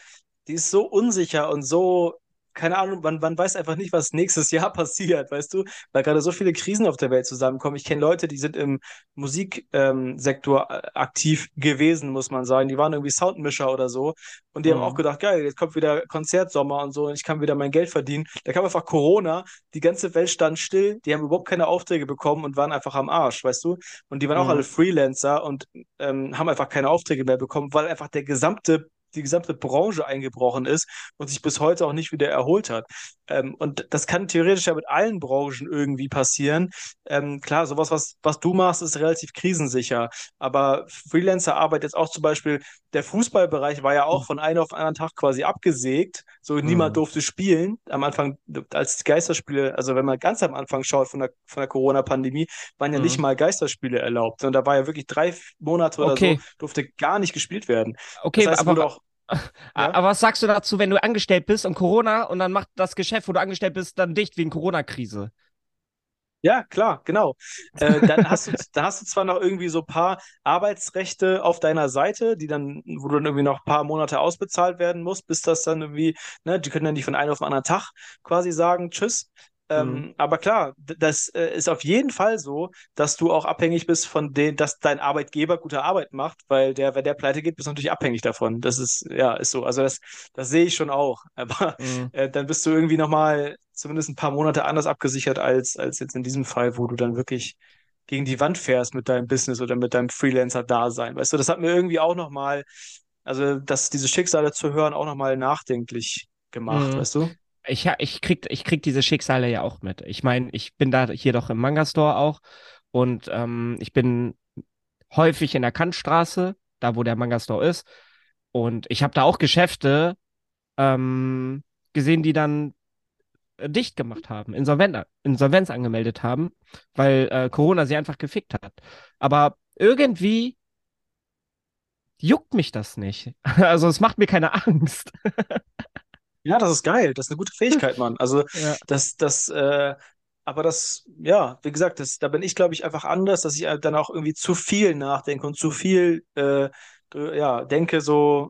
die ist so unsicher und so keine Ahnung, man, man weiß einfach nicht, was nächstes (laughs) Jahr passiert, weißt du? Weil gerade so viele Krisen auf der Welt zusammenkommen. Ich kenne Leute, die sind im Musiksektor ähm, aktiv gewesen, muss man sagen. Die waren irgendwie Soundmischer oder so. Und die mhm. haben auch gedacht, geil, jetzt kommt wieder Konzertsommer und so und ich kann wieder mein Geld verdienen. Da kam einfach Corona, die ganze Welt stand still, die haben überhaupt keine Aufträge bekommen und waren einfach am Arsch, weißt du? Und die waren mhm. auch alle Freelancer und ähm, haben einfach keine Aufträge mehr bekommen, weil einfach der gesamte die gesamte Branche eingebrochen ist und sich bis heute auch nicht wieder erholt hat. Ähm, und das kann theoretisch ja mit allen Branchen irgendwie passieren. Ähm, klar, sowas, was, was du machst, ist relativ krisensicher. Aber Freelancer-Arbeit jetzt auch zum Beispiel, der Fußballbereich war ja auch von einem auf den anderen Tag quasi abgesägt. So niemand mhm. durfte spielen. Am Anfang, als Geisterspiele, also wenn man ganz am Anfang schaut von der, von der Corona-Pandemie, waren ja mhm. nicht mal Geisterspiele erlaubt. Und da war ja wirklich drei Monate oder okay. so, durfte gar nicht gespielt werden. Okay, das heißt, aber auch ja? Aber was sagst du dazu, wenn du angestellt bist und Corona und dann macht das Geschäft, wo du angestellt bist, dann dicht wegen Corona-Krise? Ja, klar, genau. Äh, (laughs) dann hast du, da hast du zwar noch irgendwie so ein paar Arbeitsrechte auf deiner Seite, die dann, wo du dann irgendwie noch ein paar Monate ausbezahlt werden musst, bis das dann irgendwie, ne, die können dann nicht von einem auf den anderen Tag quasi sagen, tschüss. Ähm, Mhm. aber klar, das äh, ist auf jeden Fall so, dass du auch abhängig bist von dem, dass dein Arbeitgeber gute Arbeit macht, weil der, wenn der pleite geht, bist du natürlich abhängig davon. Das ist, ja, ist so. Also das, das sehe ich schon auch. (laughs) Aber Mhm. äh, dann bist du irgendwie nochmal zumindest ein paar Monate anders abgesichert als, als jetzt in diesem Fall, wo du dann wirklich gegen die Wand fährst mit deinem Business oder mit deinem Freelancer-Dasein. Weißt du, das hat mir irgendwie auch nochmal, also das, diese Schicksale zu hören, auch nochmal nachdenklich gemacht, Mhm. weißt du? Ich, ich, krieg, ich krieg diese Schicksale ja auch mit. Ich meine, ich bin da hier doch im Manga-Store auch und ähm, ich bin häufig in der Kantstraße, da wo der Manga-Store ist. Und ich habe da auch Geschäfte ähm, gesehen, die dann äh, dicht gemacht haben, Insolvent, Insolvenz angemeldet haben, weil äh, Corona sie einfach gefickt hat. Aber irgendwie juckt mich das nicht. (laughs) Also es macht mir keine Angst. (laughs) Ja, das ist geil. Das ist eine gute Fähigkeit, Mann. Also (laughs) Ja. das, das, äh, aber das, ja, wie gesagt, das, da bin ich, glaube ich, einfach anders, dass ich halt dann auch irgendwie zu viel nachdenke und zu viel, äh, ja, denke so,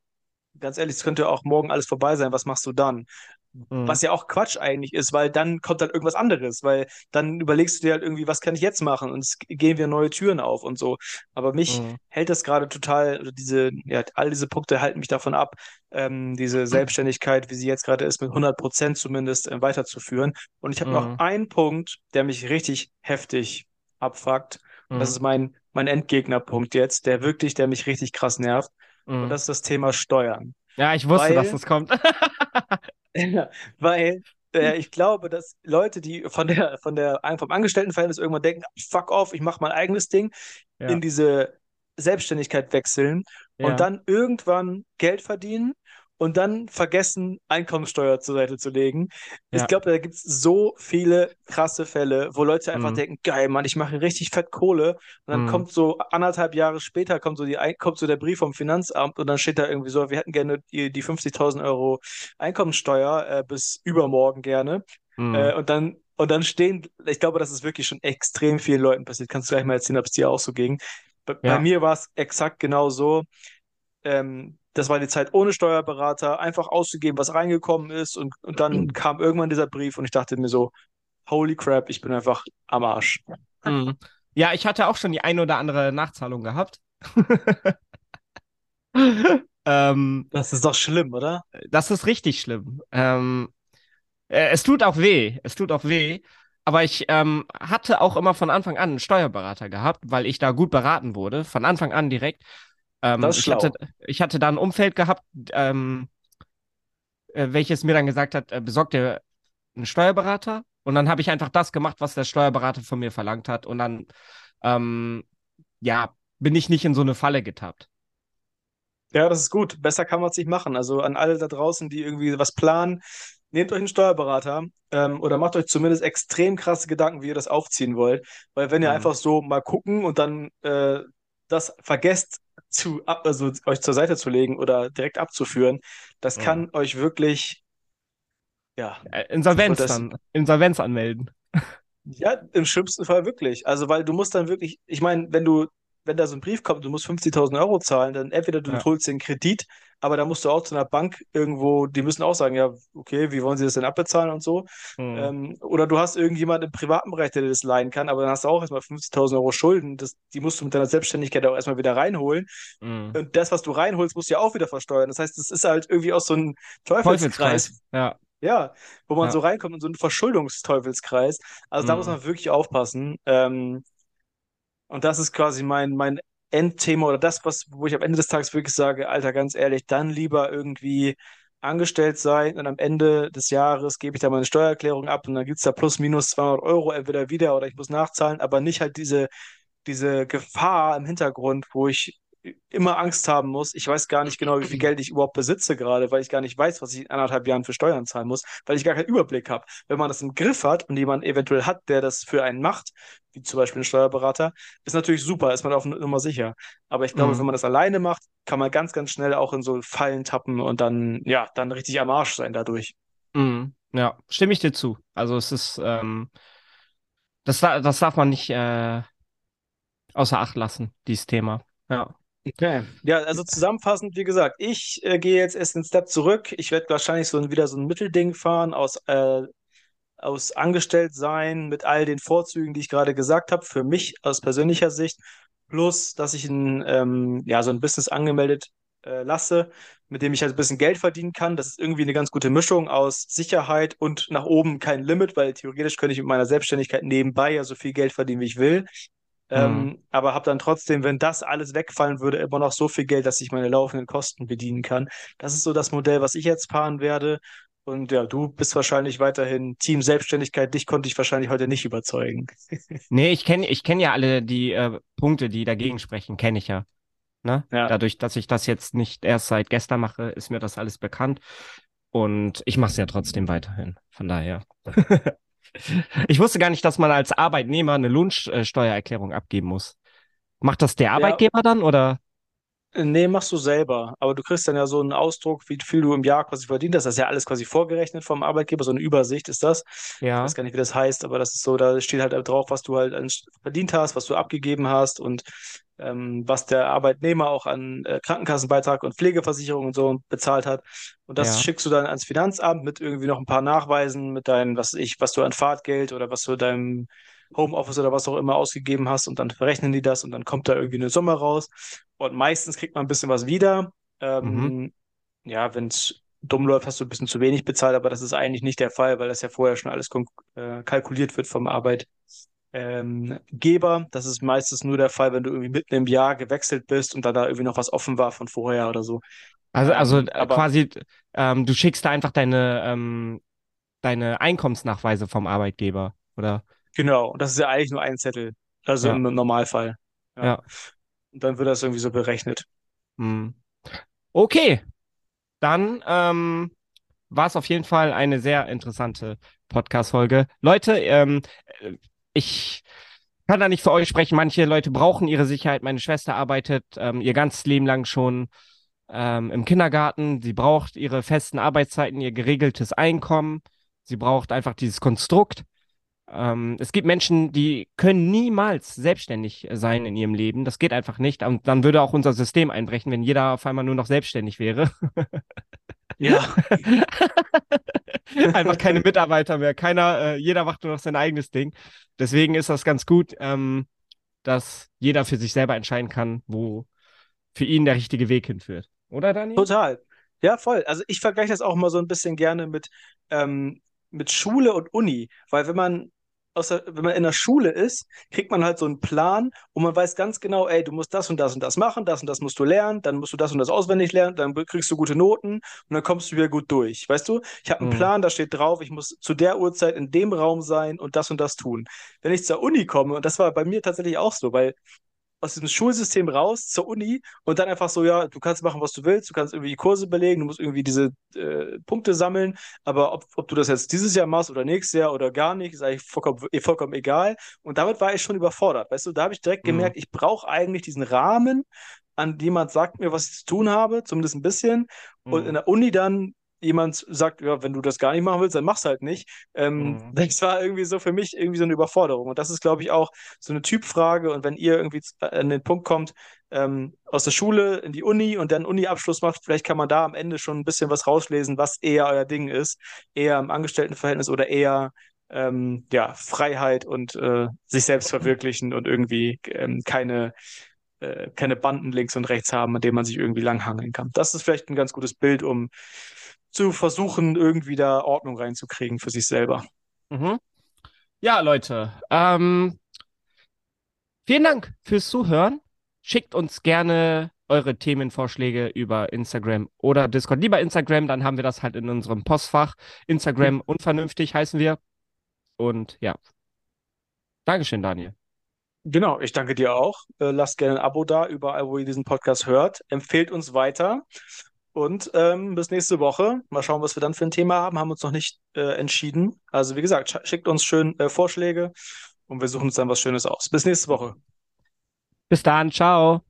ganz ehrlich, es könnte auch morgen alles vorbei sein, was machst du dann? Mhm. Was ja auch Quatsch eigentlich ist, weil dann kommt dann irgendwas anderes, weil dann überlegst du dir halt irgendwie, was kann ich jetzt machen? Und es gehen wieder neue Türen auf und so. Aber mich Mhm. hält das gerade total, diese, ja, all diese Punkte halten mich davon ab, ähm, diese Selbstständigkeit, wie sie jetzt gerade ist, mit 100 Prozent zumindest äh, weiterzuführen. Und ich habe noch Mhm. einen Punkt, der mich richtig heftig abfuckt. Das Mhm. ist mein, mein Endgegnerpunkt jetzt, der wirklich, der mich richtig krass nervt. Und Mhm. das ist das Thema Steuern. Ja, ich wusste, dass Weil, es kommt. (laughs) weil äh, ich glaube, dass Leute, die von der, von der, vom Angestelltenverhältnis irgendwann denken, fuck off, ich mache mein eigenes Ding, Ja, in diese Selbstständigkeit wechseln und ja, dann irgendwann Geld verdienen und dann vergessen, Einkommensteuer zur Seite zu legen. Ich ja. glaube, da gibt es so viele krasse Fälle, wo Leute einfach Mhm. denken, geil, Mann, ich mache richtig fett Kohle. Und dann Mhm. kommt so anderthalb Jahre später kommt so, die, kommt so der Brief vom Finanzamt und dann steht da irgendwie so, wir hätten gerne die, die 50.000 Euro Einkommensteuer äh, bis übermorgen gerne. Äh, Mhm. und dann, und dann stehen, ich glaube, das ist wirklich schon extrem vielen Leuten passiert. Kannst du gleich mal erzählen, ob es dir auch so ging. Bei, bei Ja. mir war es exakt genau so. Ähm, das war die Zeit ohne Steuerberater, einfach auszugeben, was reingekommen ist. Und, und dann kam irgendwann dieser Brief und ich dachte mir so, holy crap, ich bin einfach am Arsch. Mhm. Ja, ich hatte auch schon die ein oder andere Nachzahlung gehabt. (laughs) Ähm, Das ist doch schlimm, oder? das ist richtig schlimm. Ähm, äh, es tut auch weh. Es tut auch weh. Aber ich ähm, hatte auch immer von Anfang an einen Steuerberater gehabt, weil ich da gut beraten wurde. Von Anfang an direkt. Ähm, Das ist ich hatte, ich hatte da ein Umfeld gehabt, ähm, äh, welches mir dann gesagt hat, äh, besorg dir einen Steuerberater. Und dann habe ich einfach das gemacht, was der Steuerberater von mir verlangt hat. Und dann, ähm, ja, bin ich nicht in so eine Falle getappt. Ja, das ist gut. Besser kann man es nicht machen. Also an alle da draußen, die irgendwie was planen, nehmt euch einen Steuerberater ähm, oder macht euch zumindest extrem krasse Gedanken, wie ihr das aufziehen wollt. Weil wenn ihr Mhm. einfach so mal gucken und dann äh, das vergesst, zu, ab, also euch zur Seite zu legen oder direkt abzuführen, das Mhm. kann euch wirklich, ja, Äh, Insolvenz das, dann. Insolvenz anmelden. ja, im schlimmsten Fall wirklich. Also, weil du musst dann wirklich, ich meine, wenn du, wenn da so ein Brief kommt, du musst 50.000 Euro zahlen, dann entweder du Ja. holst den Kredit, aber da musst du auch zu einer Bank irgendwo, die müssen auch sagen, ja, okay, wie wollen sie das denn abbezahlen und so. Mhm. Ähm, oder du hast irgendjemand im privaten Bereich, der dir das leihen kann, aber dann hast du auch erstmal 50.000 Euro Schulden. Das, die musst du mit deiner Selbstständigkeit auch erstmal wieder reinholen. Mhm. Und das, was du reinholst, musst du ja auch wieder versteuern. Das heißt, es ist halt irgendwie auch so ein Teufelskreis. Ja. Ja, wo man Ja. so reinkommt in so einen Verschuldungsteufelskreis. Also da muss Mhm. man wirklich aufpassen. Ähm, und das ist quasi mein, mein Endthema oder das, was, wo ich am Ende des Tages wirklich sage, Alter, ganz ehrlich, dann lieber irgendwie angestellt sein und am Ende des Jahres gebe ich da meine Steuererklärung ab und dann gibt es da plus minus 200 Euro entweder wieder oder ich muss nachzahlen, aber nicht halt diese, diese Gefahr im Hintergrund, wo ich immer Angst haben muss. Ich weiß gar nicht genau, wie viel (clears throat) Geld ich überhaupt besitze gerade, weil ich gar nicht weiß, was ich in anderthalb Jahren für Steuern zahlen muss, weil ich gar keinen Überblick habe. Wenn man das im Griff hat und jemand eventuell hat, der das für einen macht, wie zum Beispiel ein Steuerberater, ist natürlich super, ist man auf Nummer sicher. Aber ich glaube, Mhm. wenn man das alleine macht, kann man ganz, ganz schnell auch in so Fallen tappen und dann, ja, dann richtig am Arsch sein dadurch. Mhm. Ja, stimme ich dir zu. Also es ist, ähm, das, da- das darf man nicht äh, außer Acht lassen, dieses Thema. Ja. Okay. Ja, also zusammenfassend, wie gesagt, ich äh, gehe jetzt erst einen Step zurück. Ich werde wahrscheinlich so ein, wieder so ein Mittelding fahren aus, äh, aus Angestelltsein mit all den Vorzügen, die ich gerade gesagt habe, für mich aus persönlicher Sicht, plus dass ich ein, ähm, ja, so ein Business angemeldet äh, lasse, mit dem ich halt ein bisschen Geld verdienen kann. Das ist irgendwie eine ganz gute Mischung aus Sicherheit und nach oben kein Limit, weil theoretisch könnte ich mit meiner Selbstständigkeit nebenbei ja so viel Geld verdienen, wie ich will. Ähm, Mhm. aber habe dann trotzdem, wenn das alles wegfallen würde, immer noch so viel Geld, dass ich meine laufenden Kosten bedienen kann. Das ist so das Modell, was ich jetzt fahren werde. Und ja, du bist wahrscheinlich weiterhin Team Selbstständigkeit. Dich konnte ich wahrscheinlich heute nicht überzeugen. (laughs) Nee, ich kenne ich kenn ja alle die äh, Punkte, die dagegen sprechen, kenne ich ja. Ne? Ja, Dadurch, dass ich das jetzt nicht erst seit gestern mache, ist mir das alles bekannt. Und ich mache es ja trotzdem weiterhin. Von daher. (laughs) Ich wusste gar nicht, dass man als Arbeitnehmer eine Lohnsteuererklärung abgeben muss. Macht das der ja, Arbeitgeber dann oder? Nee, machst du selber. Aber du kriegst dann ja so einen Ausdruck, wie viel du im Jahr quasi verdient hast. Das ist ja alles quasi vorgerechnet vom Arbeitgeber. So eine Übersicht ist das. Ich weiß Ja, gar nicht, wie das heißt, aber das ist so, da steht halt drauf, was du halt verdient hast, was du abgegeben hast und ähm, was der Arbeitnehmer auch an äh, Krankenkassenbeitrag und Pflegeversicherung und so bezahlt hat. Und das ja, schickst du dann ans Finanzamt mit irgendwie noch ein paar Nachweisen, mit deinem, was ich, was du an Fahrtgeld oder was du deinem Homeoffice oder was auch immer ausgegeben hast und dann verrechnen die das und dann kommt da irgendwie eine Summe raus. Und meistens kriegt man ein bisschen was wieder. mhm. Ähm, ja, wenn es dumm läuft, hast du ein bisschen zu wenig bezahlt, aber das ist eigentlich nicht der Fall, weil das ja vorher schon alles äh, kalkuliert wird vom Arbeitgeber. Geber. Das ist meistens nur der Fall, wenn du irgendwie mitten im Jahr gewechselt bist und dann da irgendwie noch was offen war von vorher oder so. Also, also Ähm, äh, aber quasi, ähm, du schickst da einfach deine, ähm, deine Einkommensnachweise vom Arbeitgeber, oder? Genau, das ist ja eigentlich nur ein Zettel. Also Ja, im Normalfall. Ja. ja. Und dann wird das irgendwie so berechnet. hm. Okay, dann ähm, war es auf jeden Fall eine sehr interessante Podcast-Folge. Leute, ähm, äh, ich kann da nicht für euch sprechen. Manche Leute brauchen ihre Sicherheit. Meine Schwester arbeitet ähm, ihr ganzes Leben lang schon ähm, im Kindergarten. Sie braucht ihre festen Arbeitszeiten, ihr geregeltes Einkommen. Sie braucht einfach dieses Konstrukt. Ähm, es gibt Menschen, die können niemals selbstständig sein in ihrem Leben. Das geht einfach nicht. Und dann würde auch unser System einbrechen, wenn jeder auf einmal nur noch selbstständig wäre. (laughs) Ja, (laughs) Einfach keine Mitarbeiter mehr. Keiner, äh, jeder macht nur noch sein eigenes Ding. Deswegen ist das ganz gut, ähm, dass jeder für sich selber entscheiden kann, wo für ihn der richtige Weg hinführt. Oder, Daniel? total. Ja, voll. Also ich vergleiche das auch mal so ein bisschen gerne mit, ähm, mit Schule und Uni, weil wenn man der, wenn man in der Schule ist, kriegt man halt so einen Plan und man weiß ganz genau, ey, du musst das und das und das machen, das und das musst du lernen, dann musst du das und das auswendig lernen, dann kriegst du gute Noten und dann kommst du wieder gut durch. Weißt du, ich habe einen Mhm. Plan, da steht drauf, ich muss zu der Uhrzeit in dem Raum sein und das und das tun. Wenn ich zur Uni komme, und das war bei mir tatsächlich auch so, weil aus diesem Schulsystem raus zur Uni und dann einfach so, ja, du kannst machen, was du willst, du kannst irgendwie Kurse belegen, du musst irgendwie diese äh, Punkte sammeln, aber ob, ob du das jetzt dieses Jahr machst oder nächstes Jahr oder gar nicht, ist eigentlich vollkommen, eh vollkommen egal. Und damit war ich schon überfordert, weißt du, da habe ich direkt Mhm. gemerkt, ich brauche eigentlich diesen Rahmen, an dem jemand sagt mir, was ich zu tun habe, zumindest ein bisschen. Und in Mhm. der Uni dann jemand sagt, ja, wenn du das gar nicht machen willst, dann mach's halt nicht. Ähm, Mhm. (laughs) das war irgendwie so für mich irgendwie so eine Überforderung. Und das ist, glaube ich, auch so eine Typfrage. Und wenn ihr irgendwie z- an den Punkt kommt, ähm, aus der Schule in die Uni und dann Uni-Abschluss macht, vielleicht kann man da am Ende schon ein bisschen was rauslesen, was eher euer Ding ist. Eher im Angestelltenverhältnis oder eher ähm, ja, Freiheit und äh, sich selbst verwirklichen und irgendwie ähm, keine, äh, keine Banden links und rechts haben, an denen man sich irgendwie langhangeln kann. Das ist vielleicht ein ganz gutes Bild, um zu versuchen, irgendwie da Ordnung reinzukriegen für sich selber. Mhm. Ja, Leute, ähm, vielen Dank fürs Zuhören. Schickt uns gerne eure Themenvorschläge über Instagram oder Discord. Lieber Instagram, dann haben wir das halt in unserem Postfach. Instagram unvernünftig heißen wir. Und ja, Dankeschön, Daniel. Genau, ich danke dir auch. Äh, lasst gerne ein Abo da, überall, wo ihr diesen Podcast hört. Empfehlt uns weiter. Und ähm, bis nächste Woche. Mal schauen, was wir dann für ein Thema haben. Haben uns noch nicht äh, entschieden. Also, wie gesagt, sch- schickt uns schön äh, Vorschläge und wir suchen uns dann was Schönes aus. Bis nächste Woche. Bis dann, ciao.